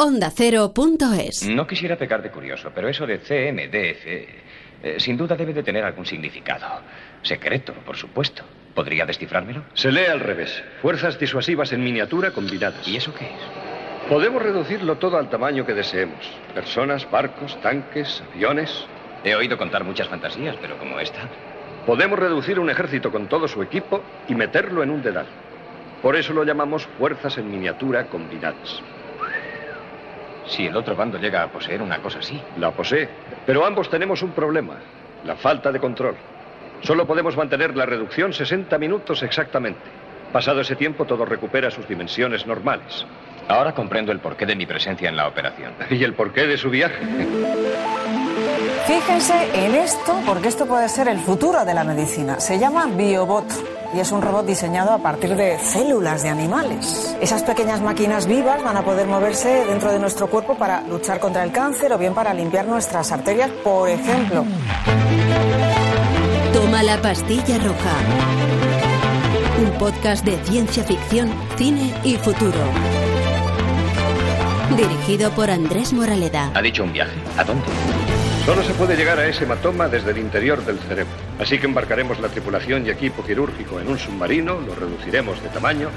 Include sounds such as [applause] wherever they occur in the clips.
OndaCero.es. No quisiera pecar de curioso, pero eso de CMDF eh, sin duda debe de tener algún significado. Secreto, por supuesto. ¿Podría descifrármelo? Se lee al revés. Fuerzas disuasivas en miniatura combinadas. ¿Y eso qué es? Podemos reducirlo todo al tamaño que deseemos. Personas, barcos, tanques, aviones. He oído contar muchas fantasías, pero como esta. Podemos reducir un ejército con todo su equipo y meterlo en un dedal. Por eso lo llamamos fuerzas en miniatura combinadas. Si el otro bando llega a poseer una cosa así. La posee. Pero ambos tenemos un problema. La falta de control. Solo podemos mantener la reducción 60 minutos exactamente. Pasado ese tiempo todo recupera sus dimensiones normales. Ahora comprendo el porqué de mi presencia en la operación. [laughs] ¿Y el porqué de su viaje? Fíjense en esto, porque esto puede ser el futuro de la medicina. Se llama Biobot y es un robot diseñado a partir de células de animales. Esas pequeñas máquinas vivas van a poder moverse dentro de nuestro cuerpo para luchar contra el cáncer o bien para limpiar nuestras arterias, por ejemplo. Toma la pastilla roja. Un podcast de ciencia ficción, cine y futuro. Dirigido por Andrés Moraleda. ¿Ha dicho un viaje? ¿A dónde? Solo se puede llegar a ese hematoma desde el interior del cerebro. Así que embarcaremos la tripulación y equipo quirúrgico en un submarino, lo reduciremos de tamaño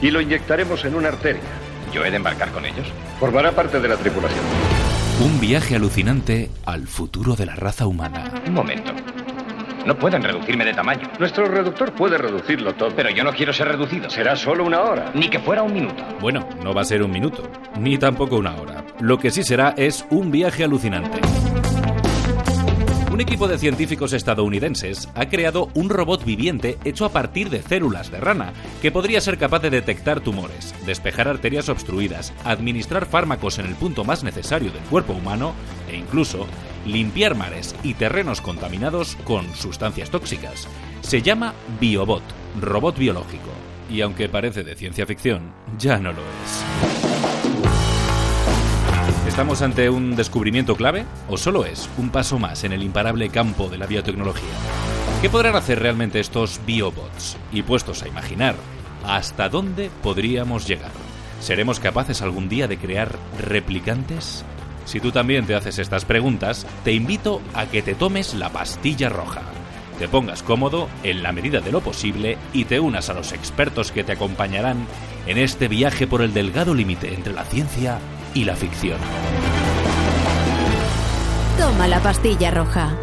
y lo inyectaremos en una arteria. ¿Yo he de embarcar con ellos? Formará parte de la tripulación. Un viaje alucinante al futuro de la raza humana. Un momento. No pueden reducirme de tamaño. Nuestro reductor puede reducirlo todo. Pero yo no quiero ser reducido. Será solo una hora. Ni que fuera un minuto. Bueno, no va a ser un minuto, ni tampoco una hora. Lo que sí será es un viaje alucinante. Un equipo de científicos estadounidenses ha creado un robot viviente hecho a partir de células de rana, que podría ser capaz de detectar tumores, despejar arterias obstruidas, administrar fármacos en el punto más necesario del cuerpo humano e incluso limpiar mares y terrenos contaminados con sustancias tóxicas. Se llama Biobot, robot biológico. Y aunque parece de ciencia ficción, ya no lo es. ¿Estamos ante un descubrimiento clave o solo es un paso más en el imparable campo de la biotecnología? ¿Qué podrán hacer realmente estos biobots? Y puestos a imaginar, ¿hasta dónde podríamos llegar? ¿Seremos capaces algún día de crear replicantes? Si tú también te haces estas preguntas, te invito a que te tomes la pastilla roja, te pongas cómodo en la medida de lo posible y te unas a los expertos que te acompañarán en este viaje por el delgado límite entre la ciencia y la ficción. Toma la pastilla roja.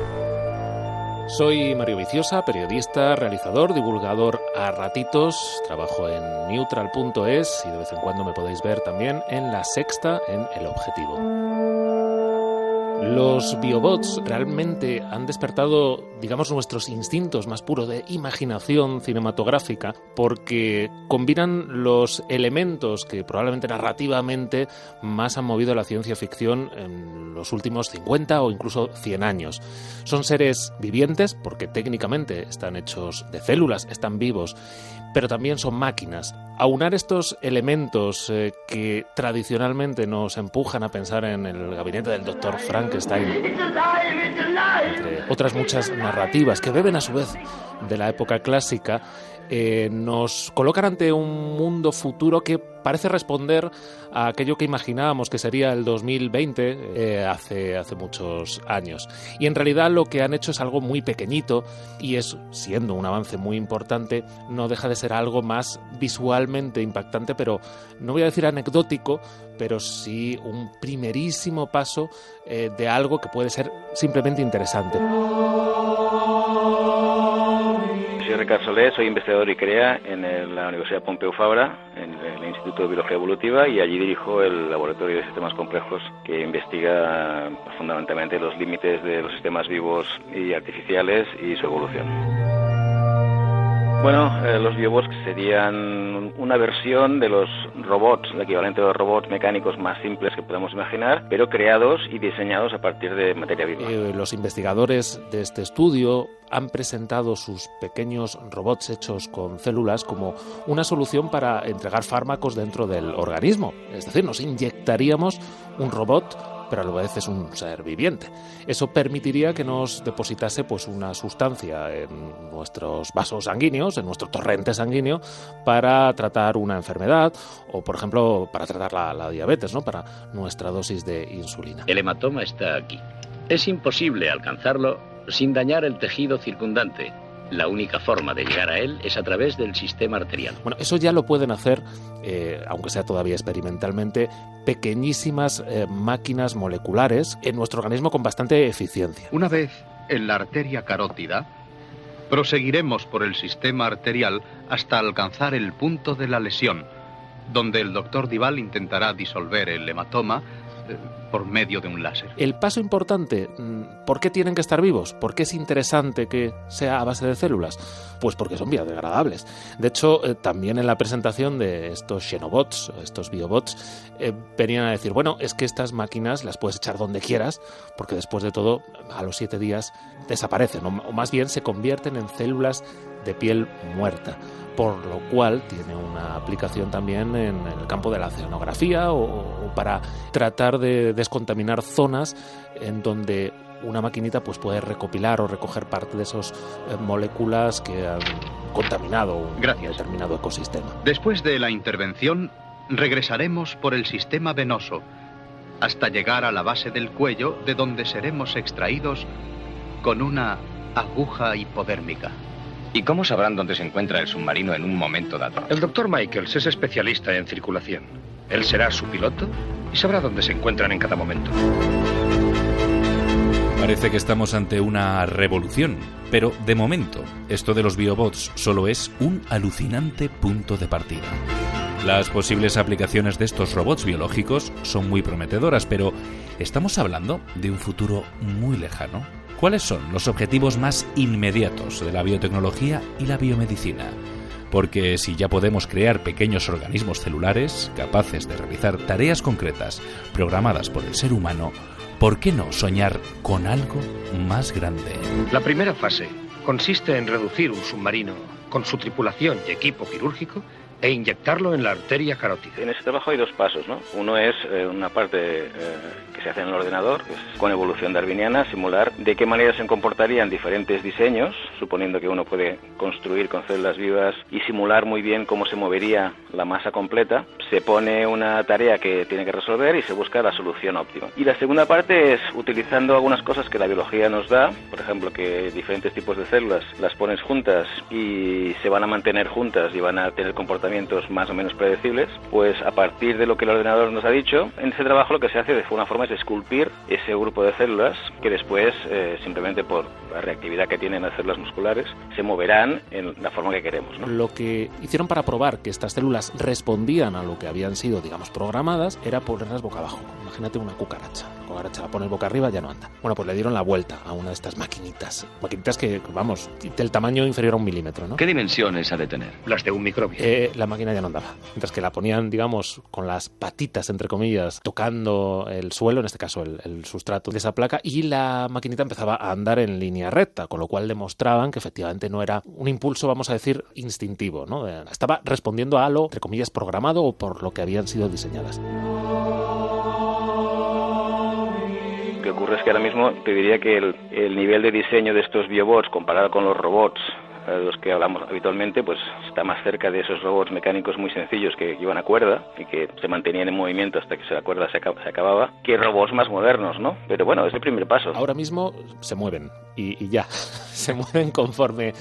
Soy Mario Viciosa, periodista, realizador, divulgador a ratitos. Trabajo en neutral.es y de vez en cuando me podéis ver también en La Sexta en El Objetivo. Los biobots realmente han despertado, digamos, nuestros instintos más puros de imaginación cinematográfica porque combinan los elementos que probablemente narrativamente más han movido la ciencia ficción en los últimos 50 o incluso 100 años. Son seres vivientes porque técnicamente están hechos de células, están vivos, pero también son máquinas. Aunar estos elementos eh, que tradicionalmente nos empujan a pensar en el gabinete del doctor Frankenstein, entre otras muchas narrativas que beben a su vez de la época clásica, eh, nos colocan ante un mundo futuro que parece responder a aquello que imaginábamos que sería el 2020 eh, hace, hace muchos años. Y en realidad lo que han hecho es algo muy pequeñito y es, siendo un avance muy importante, no deja de ser algo más visualmente impactante, pero no voy a decir anecdótico, pero sí un primerísimo paso eh, de algo que puede ser simplemente interesante. Soy investigador y CREA en la Universidad Pompeu Fabra, en el Instituto de Biología Evolutiva, y allí dirijo el Laboratorio de Sistemas Complejos que investiga fundamentalmente los límites de los sistemas vivos y artificiales y su evolución. Bueno, eh, los biobots serían una versión de los robots, el equivalente de los robots mecánicos más simples que podemos imaginar, pero creados y diseñados a partir de materia viva. Eh, los investigadores de este estudio han presentado sus pequeños robots hechos con células como una solución para entregar fármacos dentro del organismo. Es decir, nos inyectaríamos un robot pero a la vez es un ser viviente. Eso permitiría que nos depositase pues una sustancia en nuestros vasos sanguíneos, en nuestro torrente sanguíneo, para tratar una enfermedad o, por ejemplo, para tratar la, la diabetes, ¿no? Para nuestra dosis de insulina. El hematoma está aquí. Es imposible alcanzarlo sin dañar el tejido circundante. La única forma de llegar a él es a través del sistema arterial. Bueno, eso ya lo pueden hacer, eh, aunque sea todavía experimentalmente, pequeñísimas eh, máquinas moleculares en nuestro organismo con bastante eficiencia. Una vez en la arteria carótida, proseguiremos por el sistema arterial hasta alcanzar el punto de la lesión, donde el doctor Dival intentará disolver el hematoma eh, por medio de un láser. El paso importante, mm, ¿por qué tienen que estar vivos? ¿Por qué es interesante que sea a base de células? Pues porque son biodegradables. De hecho, eh, también en la presentación de estos xenobots, estos biobots, eh, venían a decir, bueno, es que estas máquinas las puedes echar donde quieras, porque después de todo, a los siete días desaparecen, o, o más bien se convierten en células de piel muerta por lo cual tiene una aplicación también en el campo de la oceanografía o, o para tratar de descontaminar zonas en donde una maquinita pues puede recopilar o recoger parte de esas eh, moléculas que han contaminado un Gracias. determinado ecosistema. Después de la intervención, regresaremos por el sistema venoso hasta llegar a la base del cuello, de donde seremos extraídos con una aguja hipodérmica. ¿Y cómo sabrán dónde se encuentra el submarino en un momento dado? El doctor Michaels es especialista en circulación. Él será su piloto y sabrá dónde se encuentran en cada momento. Parece que estamos ante una revolución, pero de momento, esto de los biobots solo es un alucinante punto de partida. Las posibles aplicaciones de estos robots biológicos son muy prometedoras, pero estamos hablando de un futuro muy lejano. ¿Cuáles son los objetivos más inmediatos de la biotecnología y la biomedicina? Porque si ya podemos crear pequeños organismos celulares capaces de realizar tareas concretas programadas por el ser humano, ¿por qué no soñar con algo más grande? La primera fase consiste en reducir un submarino con su tripulación y equipo quirúrgico e inyectarlo en la arteria carótida. En ese trabajo hay dos pasos, ¿no? Uno es eh, una parte eh, que se hace en el ordenador, que es con evolución darwiniana, simular de qué manera se comportarían diferentes diseños, suponiendo que uno puede construir con células vivas y simular muy bien cómo se movería la masa completa. Se pone una tarea que tiene que resolver y se busca la solución óptima. Y la segunda parte es utilizando algunas cosas que la biología nos da, por ejemplo, que diferentes tipos de células las pones juntas y se van a mantener juntas y van a tener comportamientos más o menos predecibles, pues a partir de lo que el ordenador nos ha dicho, en ese trabajo lo que se hace de alguna forma es esculpir ese grupo de células que después, eh, simplemente por la reactividad que tienen las células musculares, se moverán en la forma que queremos. ¿no? Lo que hicieron para probar que estas células respondían a lo que habían sido, digamos, programadas, era ponerlas boca abajo. Imagínate una cucaracha. La cucaracha la pones boca arriba, ya no anda. Bueno, pues le dieron la vuelta a una de estas maquinitas. Maquinitas que, vamos, del tamaño inferior a un milímetro, ¿no? ¿Qué dimensiones ha de tener? Las de un microbio. Eh, la máquina ya no andaba. Mientras que la ponían, digamos, con las patitas, entre comillas, tocando el suelo, en este caso el, el sustrato de esa placa, y la maquinita empezaba a andar en línea recta, con lo cual demostraban que efectivamente no era un impulso, vamos a decir, instintivo, ¿no? Eh, Estaba respondiendo a algo, entre comillas, programado o por lo que habían sido diseñadas. Que ocurre es que ahora mismo te diría que el, el nivel de diseño de estos biobots comparado con los robots de los que hablamos habitualmente, pues está más cerca de esos robots mecánicos muy sencillos que iban a cuerda y que se mantenían en movimiento hasta que la cuerda se, acab- se acababa, que robots más modernos, ¿no? Pero bueno, es el primer paso. Ahora mismo se mueven y, y ya, [laughs] se mueven conforme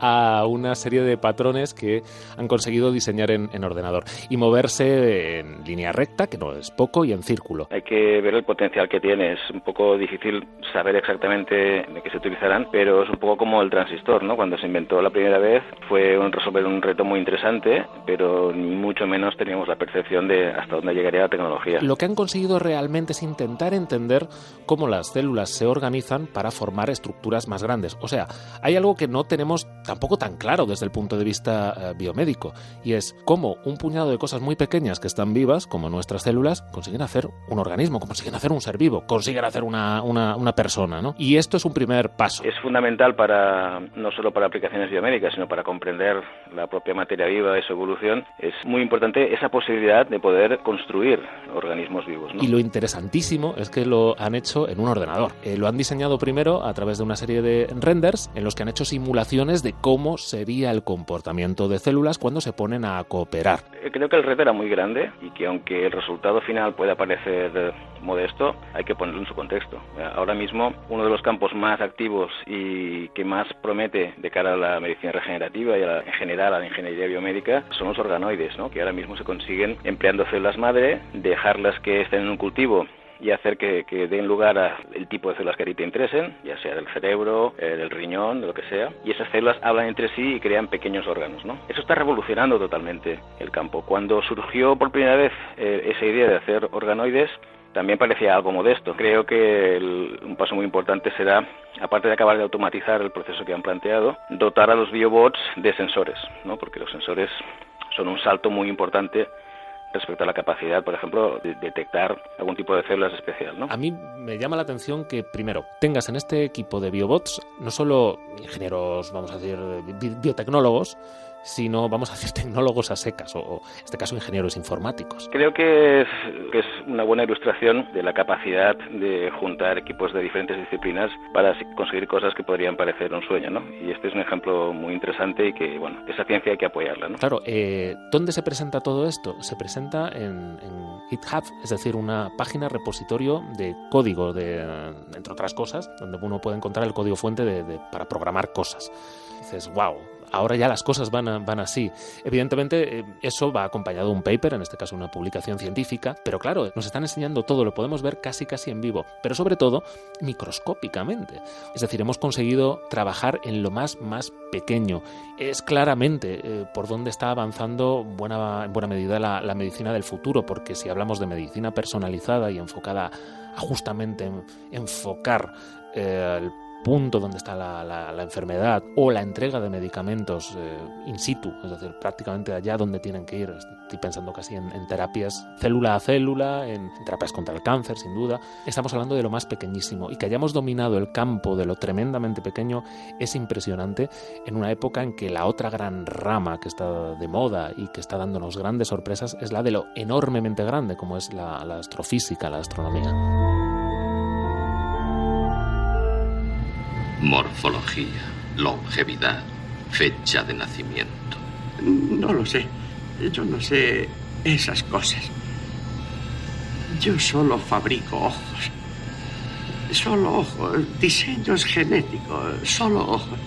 a una serie de patrones que han conseguido diseñar en, en ordenador y moverse en línea recta, que no es poco, y en círculo. Hay que ver el potencial que tiene. Es un poco difícil saber exactamente de qué se utilizarán, pero es un poco como el transistor, ¿no? Cuando se inventó la primera vez fue un resolver un reto muy interesante, pero ni mucho menos teníamos la percepción de hasta dónde llegaría la tecnología. Lo que han conseguido realmente es intentar entender cómo las células se organizan para formar estructuras más grandes. O sea, hay algo que no tenemos tampoco tan claro desde el punto de vista eh, biomédico, y es cómo un puñado de cosas muy pequeñas que están vivas, como nuestras células, consiguen hacer un organismo, consiguen hacer un ser vivo, consiguen hacer una, una, una persona, ¿no? Y esto es un primer paso. Es fundamental para, no solo para aplicaciones biomédicas, sino para comprender la propia materia viva y su evolución. Es muy importante esa posibilidad de poder construir organismos vivos. ¿no? Y lo interesantísimo es que lo han hecho en un ordenador. Eh, lo han diseñado primero a través de una serie de renders en los que han hecho simulaciones de cómo sería el comportamiento de células cuando se ponen a cooperar. Eh, creo que el reto era muy grande y que aunque el resultado final pueda parecer eh, modesto, hay que ponerlo en su contexto. Ahora mismo uno de los campos más activos y que más promete de cara a la medicina regenerativa y en general a la ingeniería biomédica son los organoides, ¿no? que ahora mismo se consiguen empleando células madre, dejarlas que estén en un cultivo y hacer que, den lugar al tipo de células que a ti te interesen, ya sea del cerebro, eh, del riñón, de lo que sea, y esas células hablan entre sí y crean pequeños órganos. ¿no? Eso está revolucionando totalmente el campo. Cuando surgió por primera vez eh, esa idea de hacer organoides, también parecía algo modesto. Creo que un paso muy importante será, aparte de acabar de automatizar el proceso que han planteado, dotar a los biobots de sensores, ¿no? porque los sensores son un salto muy importante respecto a la capacidad, por ejemplo, de detectar algún tipo de células especial. ¿no? A mí me llama la atención que, primero, tengas en este equipo de biobots no solo ingenieros, vamos a decir, biotecnólogos, sino, vamos a decir, tecnólogos a secas, o, en este caso ingenieros informáticos. Creo que es, que es una buena ilustración de la capacidad de juntar equipos de diferentes disciplinas para conseguir cosas que podrían parecer un sueño, ¿no? Y este es un ejemplo muy interesante y que, bueno, esa ciencia hay que apoyarla, ¿no? Claro, eh, ¿dónde se presenta todo esto? Se presenta en, GitHub, es decir, una página repositorio de código, de, entre otras cosas, donde uno puede encontrar el código fuente de, para programar cosas. dices, wow, ahora ya las cosas van, van así. Evidentemente, eh, eso va acompañado de un paper, en este caso una publicación científica, pero claro, nos están enseñando todo, lo podemos ver casi casi en vivo, pero sobre todo microscópicamente. Es decir, hemos conseguido trabajar en lo más, más pequeño. Es claramente eh, por donde está avanzando buena, en buena medida la, medicina del futuro, porque si hablamos de medicina personalizada y enfocada a justamente enfocar eh, el punto donde está la, enfermedad o la entrega de medicamentos eh, in situ, es decir, prácticamente allá donde tienen que ir. Estoy pensando casi en, terapias célula a célula, en, terapias contra el cáncer, sin duda. Estamos hablando de lo más pequeñísimo y que hayamos dominado el campo de lo tremendamente pequeño es impresionante en una época en que la otra gran rama que está de moda y que está dándonos grandes sorpresas es la de lo enormemente grande como es la astrofísica, la astronomía. Morfología, longevidad, fecha de nacimiento. No lo sé. Yo no sé esas cosas. Yo solo fabrico ojos. Solo ojos, diseños genéticos, solo ojos.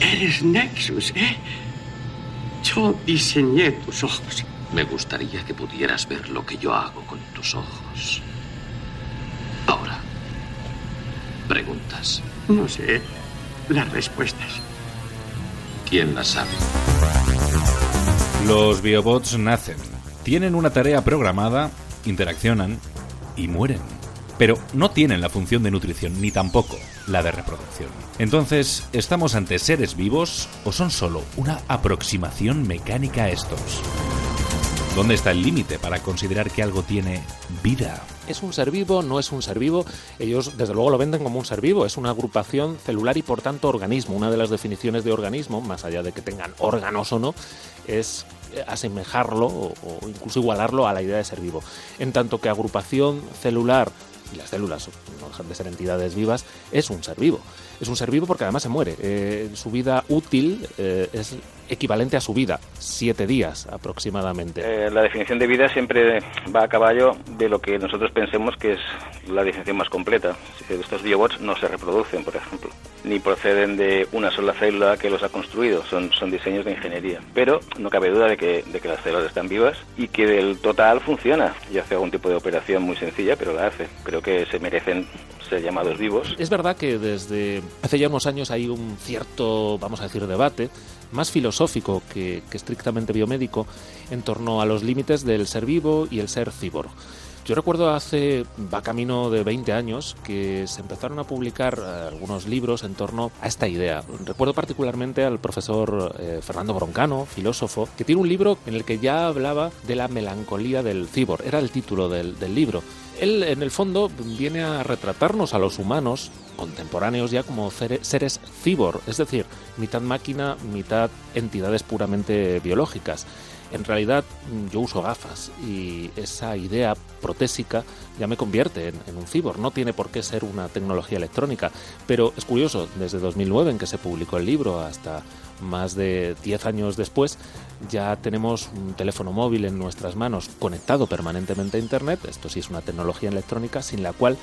Eres Nexus, ¿eh? Yo diseñé tus ojos. Me gustaría que pudieras ver lo que yo hago con tus ojos. Preguntas? No sé las respuestas. ¿Quién las sabe? Los biobots nacen, tienen una tarea programada, interaccionan y mueren. Pero no tienen la función de nutrición ni tampoco la de reproducción. Entonces, ¿estamos ante seres vivos o son solo una aproximación mecánica a estos? ¿Dónde está el límite para considerar que algo tiene vida? ¿Es un ser vivo? ¿No es un ser vivo? Ellos, desde luego, lo venden como un ser vivo. Es una agrupación celular y, por tanto, organismo. Una de las definiciones de organismo, más allá de que tengan órganos o no, es asemejarlo o, incluso igualarlo a la idea de ser vivo. En tanto que agrupación celular, y las células no dejan de ser entidades vivas, es un ser vivo. Es un ser vivo porque además se muere. Eh, su vida útil eh, es equivalente a su vida, siete días aproximadamente. Eh, la definición de vida siempre va a caballo de lo que nosotros pensemos que es la definición más completa. Estos biobots no se reproducen, por ejemplo, ni proceden de una sola célula que los ha construido, son, diseños de ingeniería. Pero no cabe duda de que, de que las células están vivas y que del total funciona y hace algún tipo de operación muy sencilla, pero la hace. Creo que se merecen llamados vivos. Es verdad que desde hace ya unos años hay un cierto, vamos a decir, debate más filosófico que, estrictamente biomédico en torno a los límites del ser vivo y el ser cyborg. Yo recuerdo hace, va camino de 20 años, que se empezaron a publicar eh, algunos libros en torno a esta idea. Recuerdo particularmente al profesor eh, Fernando Broncano, filósofo, que tiene un libro en el que ya hablaba de la melancolía del cibor. Era el título del libro. Él, en el fondo, viene a retratarnos a los humanos contemporáneos ya como seres cibor, es decir, mitad máquina, mitad entidades puramente biológicas. En realidad yo uso gafas y esa idea protésica ya me convierte en, un cibor. No tiene por qué ser una tecnología electrónica, pero es curioso, desde 2009 en que se publicó el libro hasta más de 10 años después, ya tenemos un teléfono móvil en nuestras manos conectado permanentemente a Internet. Esto sí es una tecnología electrónica sin la cual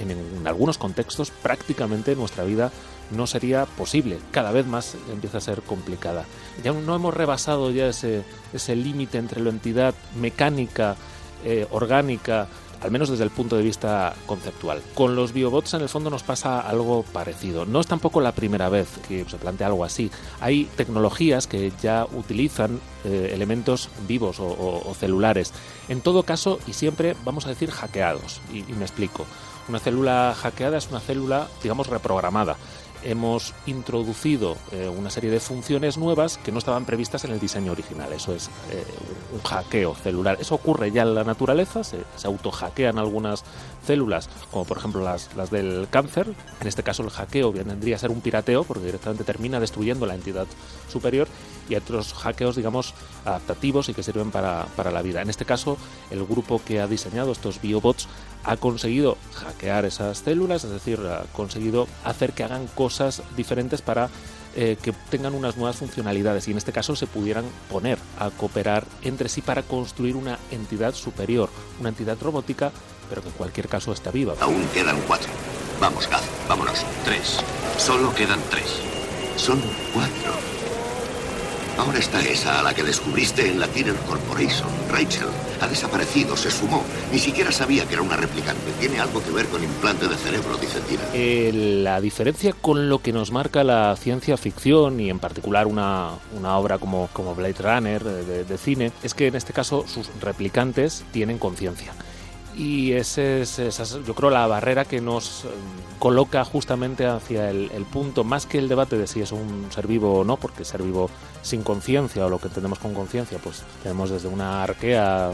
en, algunos contextos prácticamente nuestra vida no sería posible. Cada vez más empieza a ser complicada. Ya no hemos rebasado ya ese, ese límite entre la entidad mecánica, eh, orgánica, al menos desde el punto de vista conceptual. Con los biobots en el fondo nos pasa algo parecido. No es tampoco la primera vez que se plantea algo así. Hay tecnologías que ya utilizan eh, elementos vivos o, celulares. En todo caso, y siempre vamos a decir hackeados. y me explico. Una célula hackeada es una célula, digamos, reprogramada hemos introducido eh, una serie de funciones nuevas que no estaban previstas en el diseño original. Eso es eh, un hackeo celular. Eso ocurre ya en la naturaleza, se, se autohackean algunas células, como por ejemplo las, las, del cáncer. En este caso el hackeo vendría a ser un pirateo porque directamente termina destruyendo la entidad superior y otros hackeos, digamos, adaptativos y que sirven para, para la vida. En este caso, el grupo que ha diseñado estos biobots ha conseguido hackear esas células, es decir, ha conseguido hacer que hagan cosas diferentes para eh, que tengan unas nuevas funcionalidades y en este caso se pudieran poner a cooperar entre sí para construir una entidad superior, una entidad robótica, pero que en cualquier caso está viva. Aún quedan cuatro. Vamos, Gaz, vámonos. Tres. Solo quedan tres. Son cuatro. Ahora está esa a la que descubriste en la Tiner Corporation. Rachel ha desaparecido, se sumó. Ni siquiera sabía que era una replicante. Tiene algo que ver con implante de cerebro, dice Tina. Eh, la diferencia con lo que nos marca la ciencia ficción y en particular una, una obra como, como Blade Runner de, de cine es que en este caso sus replicantes tienen conciencia y ese es, yo creo, la barrera que nos eh, coloca justamente hacia el, punto, más que el debate de si es un ser vivo o no, porque ser vivo sin conciencia o lo que entendemos con conciencia, pues tenemos desde una arquea,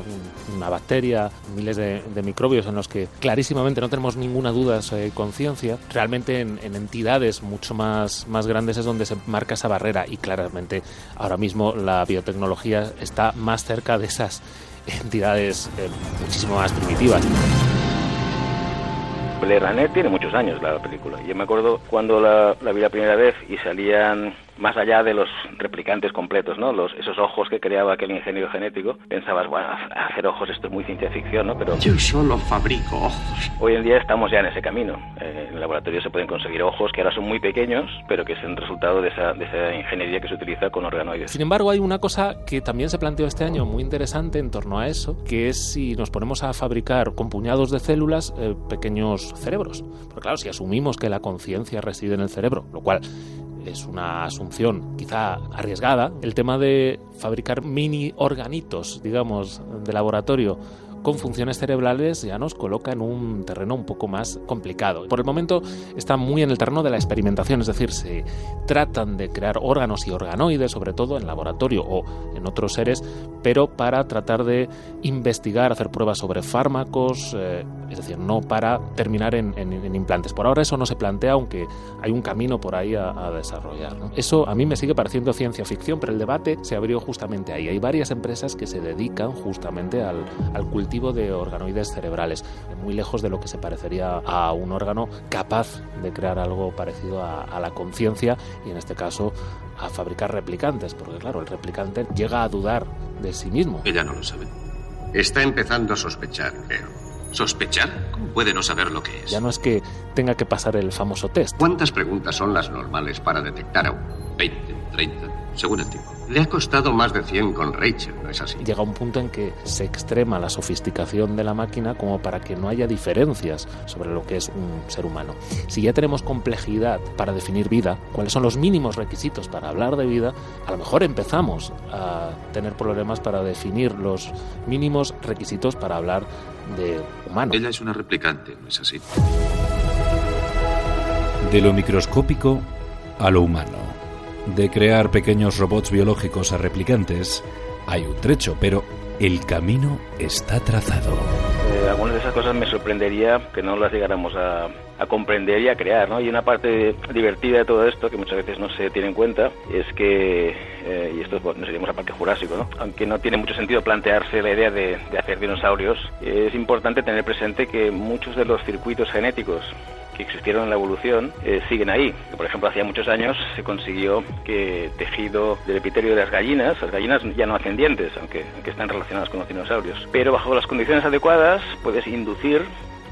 una bacteria, miles de, microbios en los que clarísimamente no tenemos ninguna duda sobre conciencia. Realmente en, en, entidades mucho más, más grandes es donde se marca esa barrera y claramente ahora mismo la biotecnología está más cerca de esas entidades eh, muchísimo más primitivas. Blade Runner tiene muchos años la película. Yo me acuerdo cuando la, la vi la primera vez y salían más allá de los replicantes completos, ¿no? Los, esos ojos que creaba aquel ingeniero genético, pensabas, bueno, hacer ojos esto es muy ciencia ficción, ¿no? Pero yo solo fabrico ojos. Hoy en día estamos ya en ese camino. Eh, en el laboratorio se pueden conseguir ojos que ahora son muy pequeños, pero que es el resultado de esa, de esa ingeniería que se utiliza con organoides. Sin embargo, hay una cosa que también se planteó este año muy interesante en torno a eso, que es si nos ponemos a fabricar con puñados de células eh, pequeños cerebros. Porque claro, si asumimos que la conciencia reside en el cerebro, lo cual es una asunción quizá arriesgada, el tema de fabricar mini organitos, digamos, de laboratorio con funciones cerebrales ya nos coloca en un terreno un poco más complicado. Por el momento está muy en el terreno de la experimentación, es decir, se tratan de crear órganos y organoides, sobre todo en laboratorio o en otros seres, pero para tratar de investigar, hacer pruebas sobre fármacos, eh, es decir, no para terminar en, implantes. Por ahora eso no se plantea, aunque hay un camino por ahí a, desarrollar. Eso a mí me sigue pareciendo ciencia ficción, pero el debate se abrió justamente ahí. Hay varias empresas que se dedican justamente al, al cultivo de organoides cerebrales, muy lejos de lo que se parecería a un órgano capaz de crear algo parecido a, la conciencia y en este caso a fabricar replicantes, porque claro, el replicante llega a dudar de sí mismo. Ella no lo sabe. Está empezando a sospechar, creo. ¿Sospechar? ¿Cómo puede no saber lo que es? Ya no es que tenga que pasar el famoso test. ¿Cuántas preguntas son las normales para detectar a uno? ¿20? ¿30? Según el tipo. Le ha costado más de 100 con Rachel, ¿no es así? Llega un punto en que se extrema la sofisticación de la máquina como para que no haya diferencias sobre lo que es un ser humano. Si ya tenemos complejidad para definir vida, cuáles son los mínimos requisitos para hablar de vida, a lo mejor empezamos a tener problemas para definir los mínimos requisitos para hablar de humano. Ella es una replicante, ¿no es así? De lo microscópico a lo humano. De crear pequeños robots biológicos a replicantes hay un trecho, pero el camino está trazado. Eh, algunas de esas cosas me sorprendería que no las llegáramos a, a comprender y a crear, ¿no? Y una parte divertida de todo esto, que muchas veces no se tiene en cuenta, es que, eh, y esto bueno, nos iríamos a Parque Jurásico, ¿no? Aunque no tiene mucho sentido plantearse la idea de, hacer dinosaurios, es importante tener presente que muchos de los circuitos genéticos que existieron en la evolución eh, siguen ahí. Por ejemplo, hacía muchos años se consiguió que tejido del epitelio de las gallinas, las gallinas ya no hacen dientes, aunque, están relacionadas con los dinosaurios, pero bajo las condiciones adecuadas puedes inducir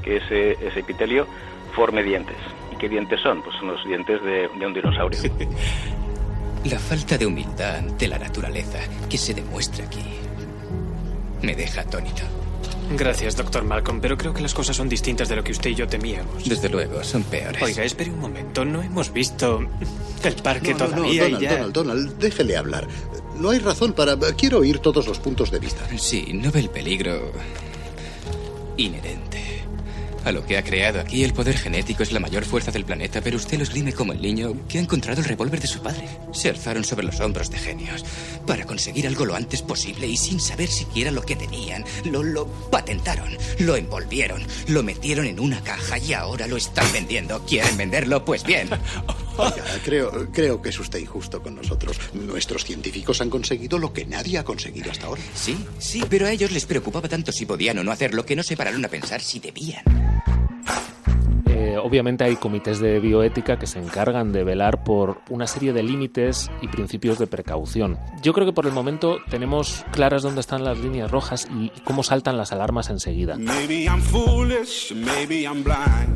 que ese, epitelio forme dientes. ¿Y qué dientes son? Pues son los dientes de un dinosaurio. [laughs] La falta de humildad ante la naturaleza que se demuestra aquí me deja atónito. Gracias, doctor Malcolm, pero creo que las cosas son distintas de lo que usted y yo temíamos. Desde luego, son peores. Oiga, espere un momento, no hemos visto el parque No, no, no, todavía y Donald, ya... Donald, Donald, déjele hablar. No hay razón para... Quiero oír todos los puntos de vista. Sí, no ve el peligro inherente. A lo que ha creado aquí, el poder genético es la mayor fuerza del planeta, pero usted lo esgrime como el niño que ha encontrado el revólver de su padre. Se alzaron sobre los hombros de genios para conseguir algo lo antes posible y sin saber siquiera lo que tenían. Lo, lo patentaron, lo envolvieron, lo metieron en una caja y ahora lo están vendiendo. ¿Quieren venderlo? Pues bien. [laughs] Oiga, creo, creo que es usted injusto con nosotros. Nuestros científicos han conseguido lo que nadie ha conseguido hasta ahora. Sí, sí, pero a ellos les preocupaba tanto si podían o no hacerlo que no se pararon a pensar si debían. Obviamente hay comités de bioética que se encargan de velar por una serie de límites y principios de precaución. Yo creo que por el momento tenemos claras dónde están las líneas rojas y cómo saltan las alarmas enseguida.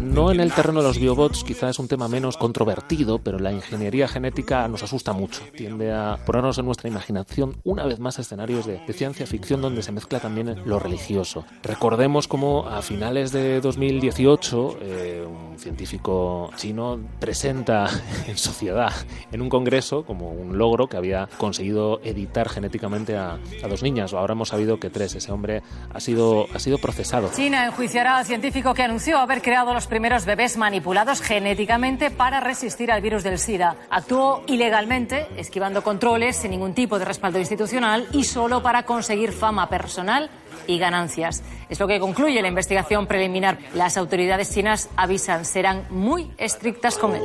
No en el terreno de los biobots, quizás es un tema menos controvertido, pero la ingeniería genética nos asusta mucho. Tiende a ponernos en nuestra imaginación una vez más escenarios de, de ciencia ficción donde se mezcla también lo religioso. Recordemos cómo a finales de 2018 eh, un científico chino presenta [laughs] en sociedad, en un congreso, como un logro que había conseguido editar genéticamente a, dos niñas, o ahora hemos sabido que tres. Ese hombre ha sido, ha sido procesado. China enjuiciará al científico que anunció haber creado los primeros bebés manipulados genéticamente para resistir al virus del SIDA. Actuó ilegalmente, esquivando controles sin ningún tipo de respaldo institucional y solo para conseguir fama personal y ganancias. Es lo que concluye la investigación preliminar. Las autoridades chinas avisan serán muy estrictas con él.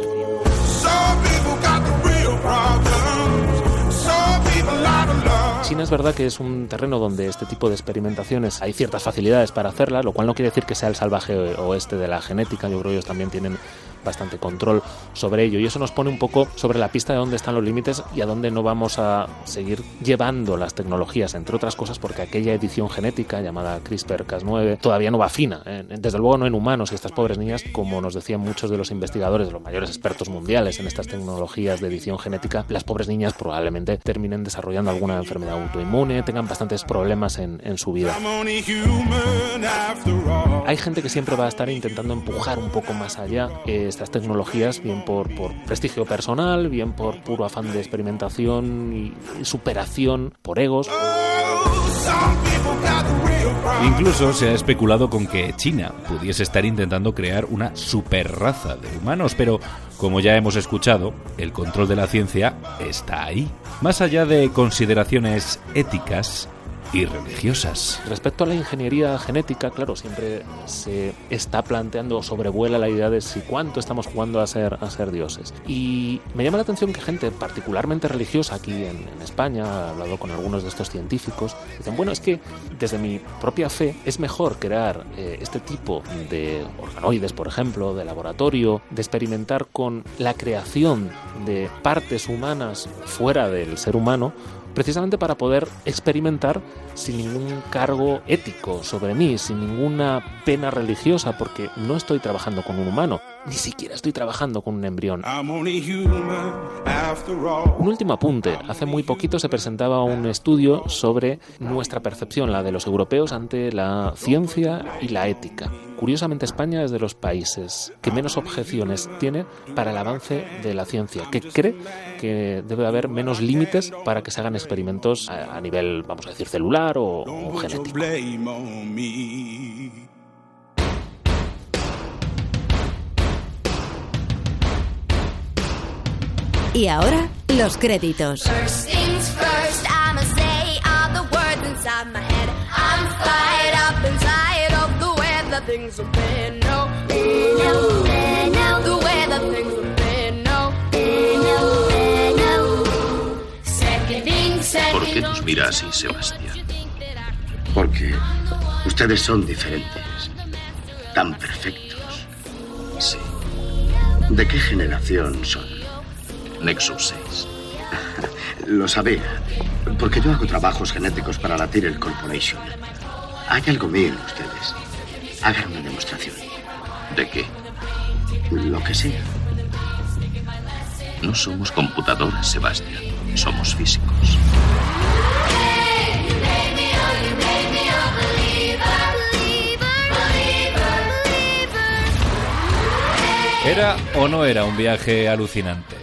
China es verdad que es un terreno donde este tipo de experimentaciones hay ciertas facilidades para hacerlas, lo cual no quiere decir que sea el salvaje oeste de la genética. Yo creo que ellos también tienen bastante control sobre ello y eso nos pone un poco sobre la pista de dónde están los límites y a dónde no vamos a seguir llevando las tecnologías, entre otras cosas porque aquella edición genética llamada CRISPR-Cas9 todavía no va fina, ¿eh? desde luego no en humanos y estas pobres niñas, como nos decían muchos de los investigadores, los mayores expertos mundiales en estas tecnologías de edición genética, las pobres niñas probablemente terminen desarrollando alguna enfermedad autoinmune, tengan bastantes problemas en, en su vida. Hay gente que siempre va a estar intentando empujar un poco más allá eh, estas tecnologías, bien por, prestigio personal, bien por puro afán de experimentación y superación, por egos. Incluso se ha especulado con que China pudiese estar intentando crear una superraza de humanos, pero como ya hemos escuchado, el control de la ciencia está ahí. Más allá de consideraciones éticas, y religiosas. Respecto a la ingeniería genética, claro, siempre se está planteando sobrevuela la idea de si cuánto estamos jugando a ser, a ser dioses. Y me llama la atención que gente particularmente religiosa aquí en, en España, he hablado con algunos de estos científicos, dicen, bueno, es que desde mi propia fe es mejor crear eh, este tipo de organoides, por ejemplo, de laboratorio, de experimentar con la creación de partes humanas fuera del ser humano, precisamente para poder experimentar sin ningún cargo ético sobre mí, sin ninguna pena religiosa, porque no estoy trabajando con un humano. Ni siquiera estoy trabajando con un embrión. Un último apunte. Hace muy poquito se presentaba un estudio sobre nuestra percepción, la de los europeos, ante la ciencia y la ética. Curiosamente, España es de los países que menos objeciones tiene para el avance de la ciencia, que cree que debe haber menos límites para que se hagan experimentos a, nivel, vamos a decir, celular o, o genético. Y ahora, los créditos. ¿Por qué nos mira así, Sebastián? Porque ustedes son diferentes, tan perfectos. Sí. ¿De qué generación son? Nexus 6. [laughs] Lo sabía, porque yo hago trabajos genéticos para la Tyrell Corporation. Hay algo mío en ustedes. Hagan una demostración. ¿De qué? Lo que sea. No somos computadoras, Sebastián. Somos físicos. ¿Era o no era un viaje alucinante?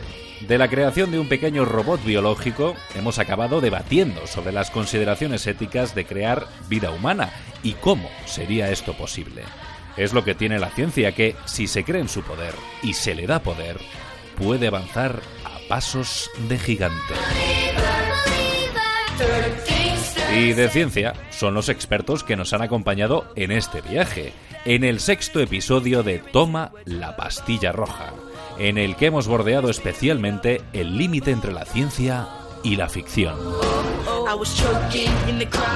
De la creación de un pequeño robot biológico hemos acabado debatiendo sobre las consideraciones éticas de crear vida humana y cómo sería esto posible. Es lo que tiene la ciencia que, si se cree en su poder y se le da poder, puede avanzar a pasos de gigante. Y de ciencia son los expertos que nos han acompañado en este viaje, en el sexto episodio de Toma la pastilla roja en el que hemos bordeado especialmente el límite entre la ciencia y la ficción.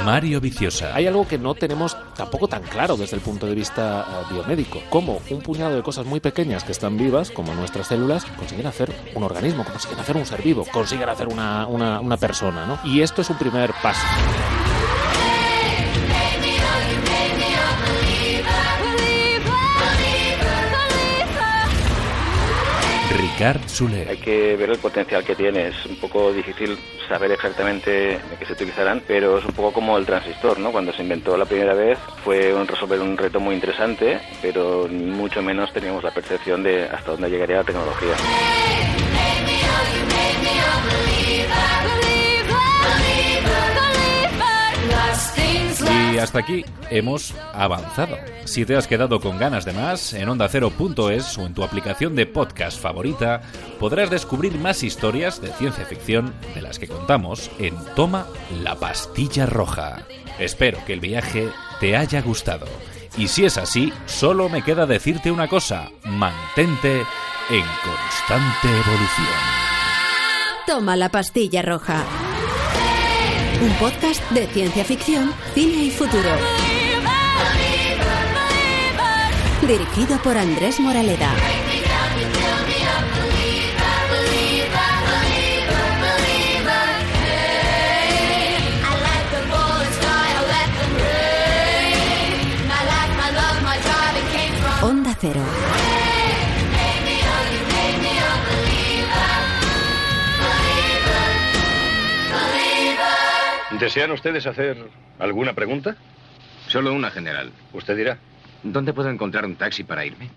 Mario Viciosa. Hay algo que no tenemos tampoco tan claro desde el punto de vista eh, biomédico. Cómo un puñado de cosas muy pequeñas que están vivas, como nuestras células, consiguen hacer un organismo, consiguen hacer un ser vivo, consiguen hacer una, una, una persona. ¿no? Y esto es un primer paso. Hay que ver el potencial que tiene. Es un poco difícil saber exactamente de qué se utilizarán, pero es un poco como el transistor, ¿no? Cuando se inventó la primera vez fue un resolver un reto muy interesante, pero mucho menos teníamos la percepción de hasta dónde llegaría la tecnología. Y hasta aquí hemos avanzado. Si te has quedado con ganas de más, en ondacero.es o en tu aplicación de podcast favorita, podrás descubrir más historias de ciencia ficción de las que contamos en Toma la pastilla roja. Espero que el viaje te haya gustado. Y si es así, solo me queda decirte una cosa, mantente en constante evolución. Toma la pastilla roja un podcast de ciencia ficción, cine y futuro. Dirigido por Andrés Moraleda. Onda Cero. ¿Desean ustedes hacer alguna pregunta? Solo una general. Usted dirá. ¿Dónde puedo encontrar un taxi para irme?